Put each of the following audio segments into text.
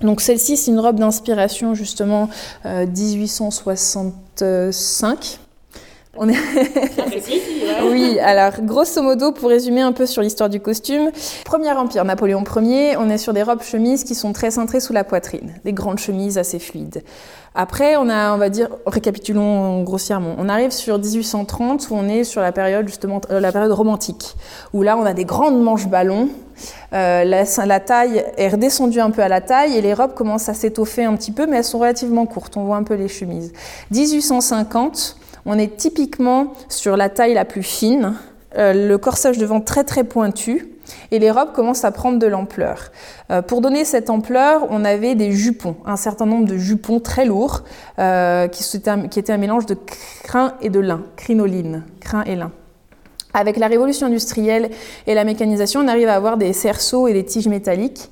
Donc celle-ci, c'est une robe d'inspiration justement 1865. On est... oui, alors grosso modo, pour résumer un peu sur l'histoire du costume, Premier Empire, Napoléon Ier, on est sur des robes chemises qui sont très cintrées sous la poitrine, des grandes chemises assez fluides. Après, on a, on va dire, récapitulons grossièrement, on arrive sur 1830 où on est sur la période justement, euh, la période romantique, où là on a des grandes manches ballons, euh, la, taille est redescendue un peu à la taille et les robes commencent à s'étoffer un petit peu, mais elles sont relativement courtes. On voit un peu les chemises. 1850, on est typiquement sur la taille la plus fine, euh, le corsage devant très très pointu, et les robes commencent à prendre de l'ampleur. Euh, pour donner cette ampleur, on avait des jupons, un certain nombre de jupons très lourds, qui, étaient un mélange de crin et de lin, crinoline, crin et lin. Avec la révolution industrielle et la mécanisation, on arrive à avoir des cerceaux et des tiges métalliques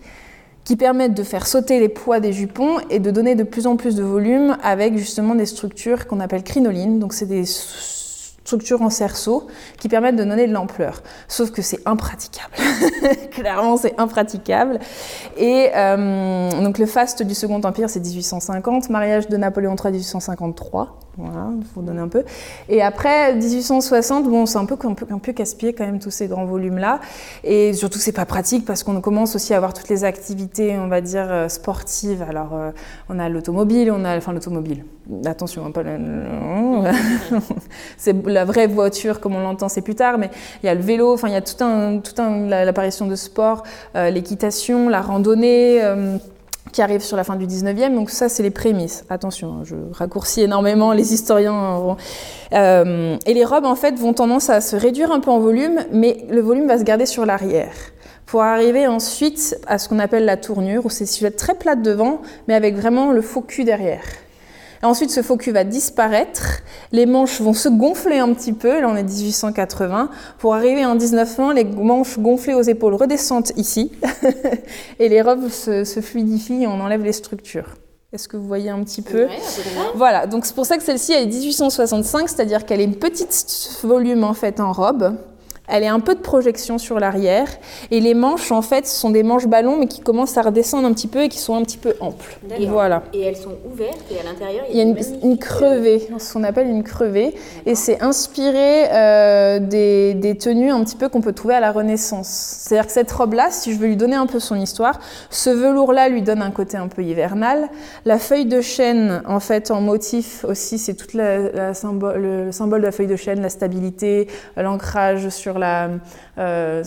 qui permettent de faire sauter les poids des jupons et de donner de plus en plus de volume avec justement des structures qu'on appelle crinolines. Donc c'est des structures en cerceau qui permettent de donner de l'ampleur. Sauf que c'est impraticable. Clairement, c'est impraticable. Et euh, donc le faste du Second Empire, c'est 1850. Mariage de Napoléon III, 1853. Voilà, il faut donner un peu. Et après, 1860, bon, c'est un peu, un peu, un peu casse-pied quand même tous ces grands volumes-là. Et surtout, c'est pas pratique parce qu'on commence aussi à avoir toutes les activités, on va dire, euh, sportives. Alors, euh, on a l'automobile, on a, enfin, l'automobile. Attention, hein, pas c'est la vraie voiture comme on l'entend, c'est plus tard, mais il y a le vélo, enfin, il y a tout un, tout un, l'apparition de sport, euh, l'équitation, la randonnée qui arrive sur la fin du 19e. Donc ça, c'est les prémices. Attention, hein, je raccourcis énormément, les historiens. Euh, et les robes, en fait, vont tendance à se réduire un peu en volume, mais le volume va se garder sur l'arrière. Pour arriver ensuite à ce qu'on appelle la tournure, où c'est silhouette très plate devant, mais avec vraiment le faux cul derrière. Ensuite, ce faux cul va disparaître, les manches vont se gonfler un petit peu, là on est 1880, pour arriver en 1900, les manches gonflées aux épaules redescendent ici, et les robes se, fluidifient et on enlève les structures. Est-ce que vous voyez un petit peu? Voilà, donc c'est pour ça que celle-ci elle est 1865, c'est-à-dire qu'elle est une petite volume en fait en robe, elle est un peu de projection sur l'arrière. Et les manches, en fait, sont des manches ballons, mais qui commencent à redescendre un petit peu et qui sont un petit peu amples. Voilà. Et elles sont ouvertes et à l'intérieur, il y a, une, crevée, ce qu'on appelle une crevée. Et c'est inspiré euh, des, des, tenues un petit peu qu'on peut trouver à la Renaissance. C'est-à-dire que cette robe-là, si je veux lui donner un peu son histoire, ce velours-là lui donne un côté un peu hivernal. La feuille de chêne, en fait, en motif aussi, c'est tout la, symbole, le symbole de la feuille de chêne, la stabilité, l'ancrage sur sur la, euh,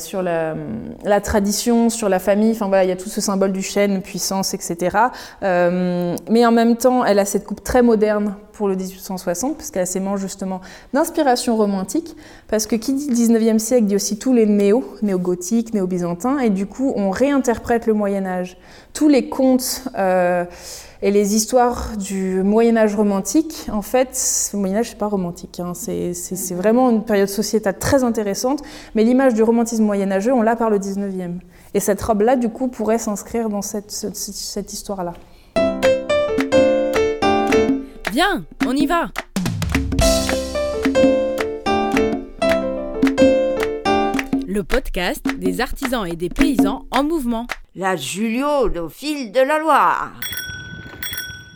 la, tradition, sur la famille. Enfin il y a tout ce symbole du chêne, puissance, etc. Euh, mais en même temps, elle a cette coupe très moderne pour le 1860, parce qu'elle a ces manches justement d'inspiration romantique, parce que qui dit 19e siècle dit aussi tous les néo, néo-gothiques, néo-byzantins, et du coup on réinterprète le Moyen Âge. Tous les contes euh, et les histoires du Moyen Âge romantique, en fait, le Moyen Âge c'est pas romantique, hein, c'est vraiment une période sociétale très intéressante, mais l'image du romantisme moyenâgeux, on l'a par le 19e. Et cette robe-là, du coup, pourrait s'inscrire dans cette histoire-là. On y va Le podcast des artisans et des paysans en mouvement. La Julio au fil de la Loire.